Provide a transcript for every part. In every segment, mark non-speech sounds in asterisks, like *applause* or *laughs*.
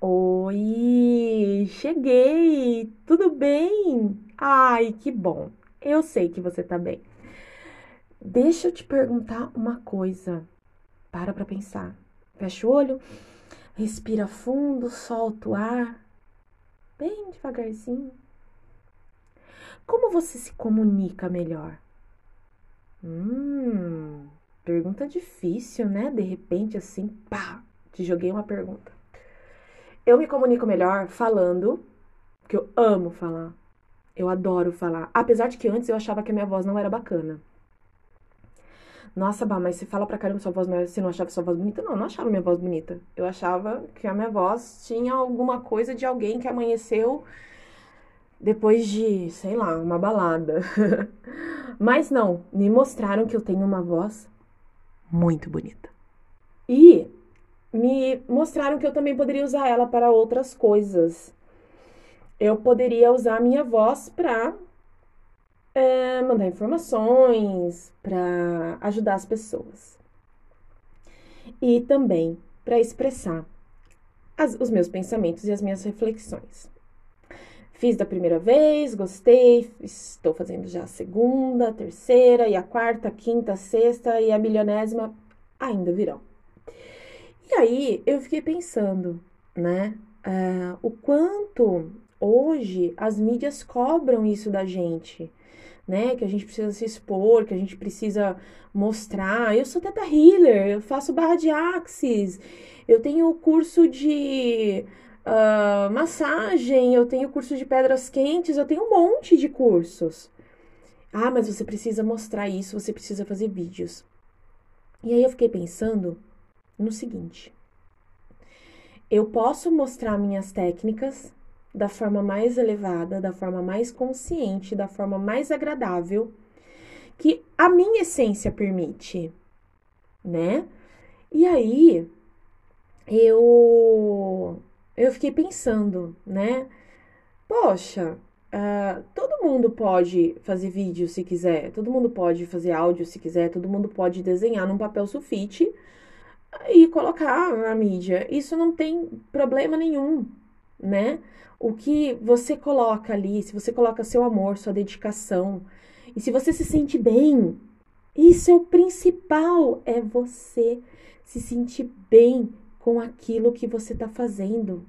Oi, cheguei! Tudo bem? Ai, que bom! Eu sei que você tá bem. Deixa eu te perguntar uma coisa. Para pra pensar. Fecha o olho, respira fundo, solta o ar, bem devagarzinho. Como você se comunica melhor? Hum, pergunta difícil, né? De repente, assim, pá, te joguei uma pergunta. Eu me comunico melhor falando, porque eu amo falar. Eu adoro falar. Apesar de que antes eu achava que a minha voz não era bacana. Nossa, Bah, mas você fala pra caramba sua voz, mas você não achava sua voz bonita? Não, eu não achava minha voz bonita. Eu achava que a minha voz tinha alguma coisa de alguém que amanheceu depois de, sei lá, uma balada. *laughs* mas não, me mostraram que eu tenho uma voz muito bonita. E me mostraram que eu também poderia usar ela para outras coisas. Eu poderia usar a minha voz para é, mandar informações, para ajudar as pessoas. E também para expressar as, os meus pensamentos e as minhas reflexões. Fiz da primeira vez, gostei, estou fazendo já a segunda, a terceira, e a quarta, a quinta, a sexta e a milionésima ainda virão. E aí eu fiquei pensando, né, uh, o quanto hoje as mídias cobram isso da gente né? Que a gente precisa se expor, que a gente precisa mostrar. Eu sou teta healer, eu faço barra de axis, eu tenho curso de uh, massagem, eu tenho curso de pedras quentes, eu tenho um monte de cursos. Ah, mas você precisa mostrar isso, você precisa fazer vídeos. E aí eu fiquei pensando no seguinte: eu posso mostrar minhas técnicas da forma mais elevada, da forma mais consciente, da forma mais agradável que a minha essência permite, né? E aí eu eu fiquei pensando, né? Poxa, uh, todo mundo pode fazer vídeo se quiser, todo mundo pode fazer áudio se quiser, todo mundo pode desenhar num papel sulfite e colocar na mídia. Isso não tem problema nenhum, né? O que você coloca ali, se você coloca seu amor, sua dedicação, e se você se sente bem, isso é o principal, é você se sentir bem com aquilo que você está fazendo.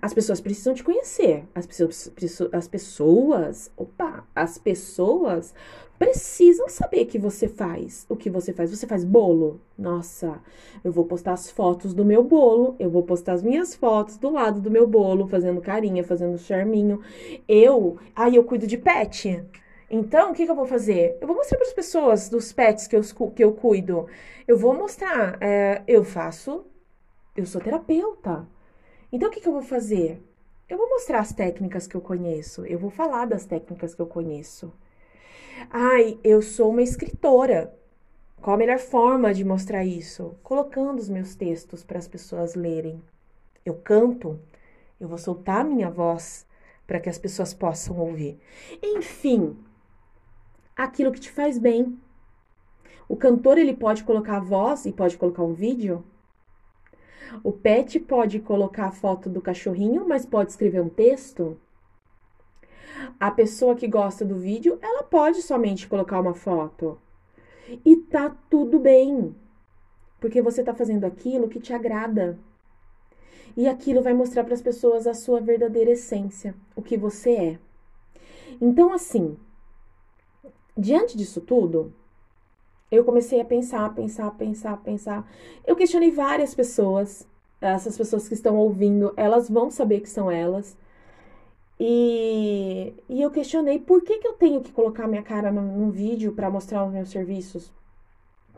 As pessoas precisam te conhecer. As pessoas, as pessoas, opa, as pessoas precisam saber que você faz. O que você faz? Você faz bolo? Nossa, eu vou postar as fotos do meu bolo, eu vou postar as minhas fotos do lado do meu bolo, fazendo carinha, fazendo charminho. Eu, aí eu cuido de pet. Então, o que, que eu vou fazer? Eu vou mostrar para as pessoas dos pets que eu, que eu cuido. Eu vou mostrar, é, eu faço, eu sou terapeuta. Então, o que, que eu vou fazer? Eu vou mostrar as técnicas que eu conheço, eu vou falar das técnicas que eu conheço. Ai, eu sou uma escritora. Qual a melhor forma de mostrar isso? Colocando os meus textos para as pessoas lerem. Eu canto, eu vou soltar a minha voz para que as pessoas possam ouvir. Enfim, aquilo que te faz bem. O cantor ele pode colocar a voz e pode colocar um vídeo. O pet pode colocar a foto do cachorrinho, mas pode escrever um texto. A pessoa que gosta do vídeo, ela pode somente colocar uma foto. E tá tudo bem. Porque você tá fazendo aquilo que te agrada. E aquilo vai mostrar para as pessoas a sua verdadeira essência, o que você é. Então, assim, diante disso tudo, eu comecei a pensar, pensar, pensar, pensar. Eu questionei várias pessoas. Essas pessoas que estão ouvindo, elas vão saber que são elas. E, e eu questionei por que, que eu tenho que colocar minha cara num, vídeo para mostrar os meus serviços?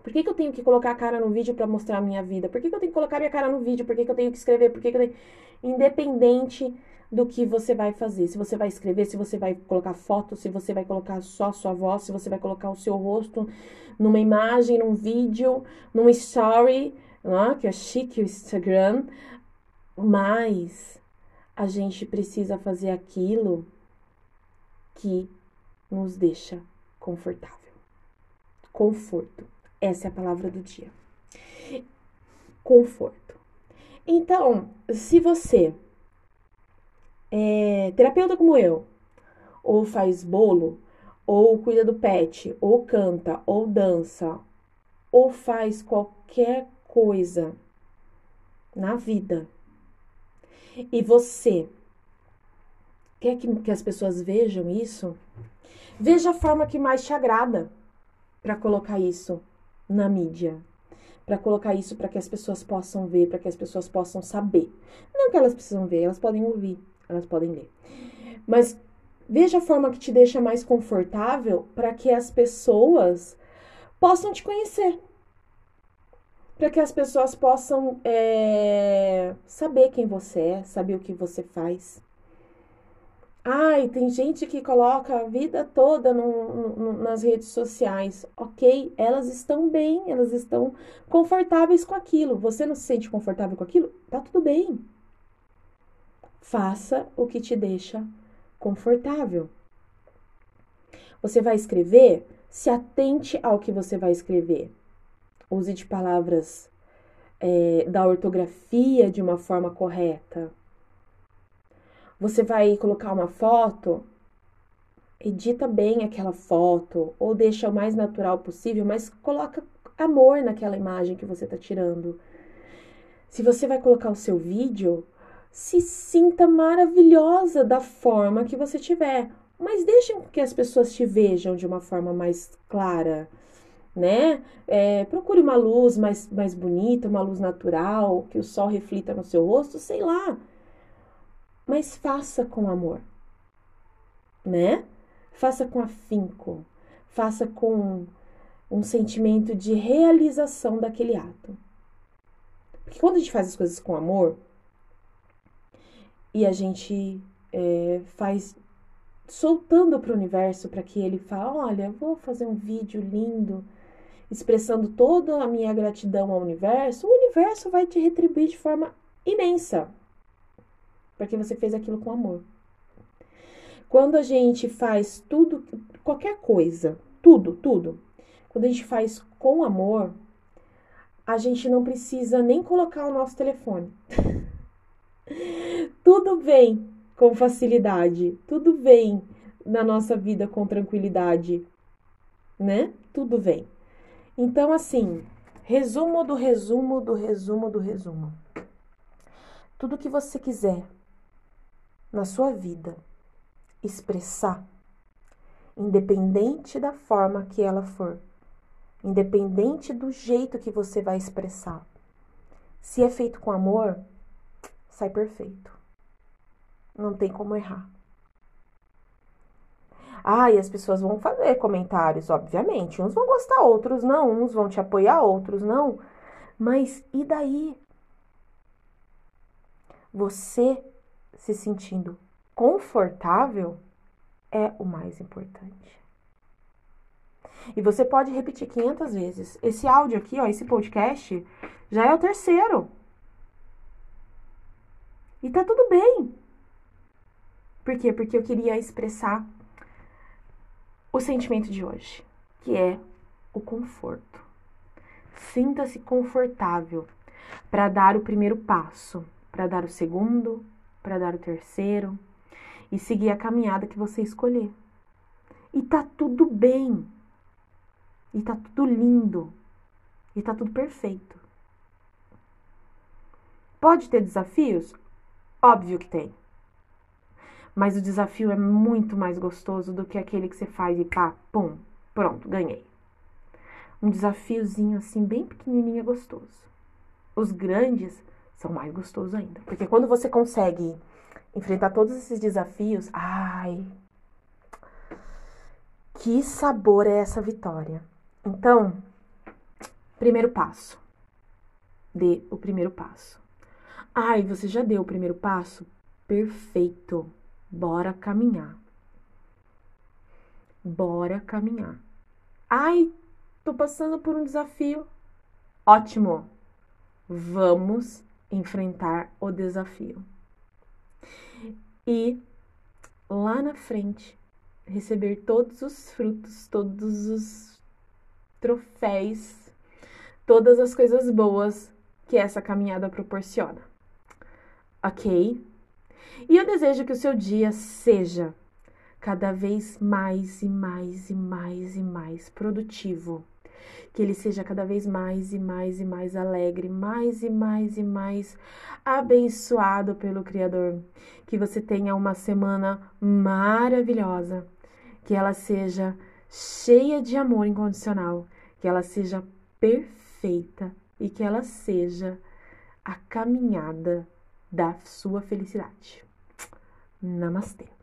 Por que, que eu tenho que colocar a cara no vídeo para mostrar a minha vida? Por que, que eu tenho que colocar minha cara no vídeo? Por que, que eu tenho que escrever? Por que, que eu tenho... Independente do que você vai fazer. Se você vai escrever, se você vai colocar foto, se você vai colocar só sua voz, se você vai colocar o seu rosto numa imagem, num vídeo, num story, né? que é chique o Instagram. Mas a gente precisa fazer aquilo que nos deixa confortável. Conforto. Essa é a palavra do dia. Conforto. Então, se você é terapeuta como eu, ou faz bolo, ou cuida do pet, ou canta, ou dança, ou faz qualquer coisa na vida, e você quer que, que as pessoas vejam isso, veja a forma que mais te agrada para colocar isso na mídia, para colocar isso para que as pessoas possam ver, para que as pessoas possam saber. Não que elas precisam ver, elas podem ouvir, elas podem ler. Mas veja a forma que te deixa mais confortável para que as pessoas possam te conhecer. Para que as pessoas possam é, saber quem você é, saber o que você faz. Ai, tem gente que coloca a vida toda no, no, nas redes sociais. Ok, elas estão bem, elas estão confortáveis com aquilo. Você não se sente confortável com aquilo? Tá tudo bem. Faça o que te deixa confortável. Você vai escrever? Se atente ao que você vai escrever. Use de palavras é, da ortografia de uma forma correta você vai colocar uma foto, edita bem aquela foto ou deixa o mais natural possível, mas coloca amor naquela imagem que você está tirando. Se você vai colocar o seu vídeo, se sinta maravilhosa da forma que você tiver, mas deixe que as pessoas te vejam de uma forma mais clara, né? É, procure uma luz mais, mais bonita, uma luz natural, que o sol reflita no seu rosto, sei lá mas faça com amor, né? Faça com afinco, faça com um sentimento de realização daquele ato. Porque quando a gente faz as coisas com amor e a gente é, faz soltando para o universo para que ele fale: Olha, vou fazer um vídeo lindo expressando toda a minha gratidão ao universo, o universo vai te retribuir de forma imensa porque você fez aquilo com amor. Quando a gente faz tudo, qualquer coisa, tudo, tudo, quando a gente faz com amor, a gente não precisa nem colocar o nosso telefone. *laughs* tudo vem com facilidade, tudo vem na nossa vida com tranquilidade, né? Tudo vem. Então, assim, resumo do resumo do resumo do resumo. Tudo que você quiser na sua vida expressar, independente da forma que ela for, independente do jeito que você vai expressar. Se é feito com amor, sai perfeito. Não tem como errar. Ah, e as pessoas vão fazer comentários, obviamente. Uns vão gostar, outros não. Uns vão te apoiar, outros não. Mas e daí? Você se sentindo confortável é o mais importante. E você pode repetir 500 vezes. Esse áudio aqui, ó, esse podcast, já é o terceiro. E tá tudo bem. Por quê? Porque eu queria expressar o sentimento de hoje, que é o conforto. Sinta-se confortável para dar o primeiro passo, para dar o segundo, para dar o terceiro e seguir a caminhada que você escolher. E tá tudo bem. E tá tudo lindo. E tá tudo perfeito. Pode ter desafios? Óbvio que tem. Mas o desafio é muito mais gostoso do que aquele que você faz e pá, pum, pronto, ganhei. Um desafiozinho assim, bem pequenininho é gostoso. Os grandes são mais gostosos ainda. Porque quando você consegue enfrentar todos esses desafios, ai, que sabor é essa vitória. Então, primeiro passo. Dê o primeiro passo. Ai, você já deu o primeiro passo? Perfeito. Bora caminhar. Bora caminhar. Ai, tô passando por um desafio. Ótimo. Vamos enfrentar o desafio. E lá na frente, receber todos os frutos, todos os troféus, todas as coisas boas que essa caminhada proporciona. ok? E eu desejo que o seu dia seja cada vez mais e mais e mais e mais produtivo. Que ele seja cada vez mais e mais e mais alegre, mais e mais e mais abençoado pelo Criador. Que você tenha uma semana maravilhosa. Que ela seja cheia de amor incondicional. Que ela seja perfeita e que ela seja a caminhada da sua felicidade. Namastê.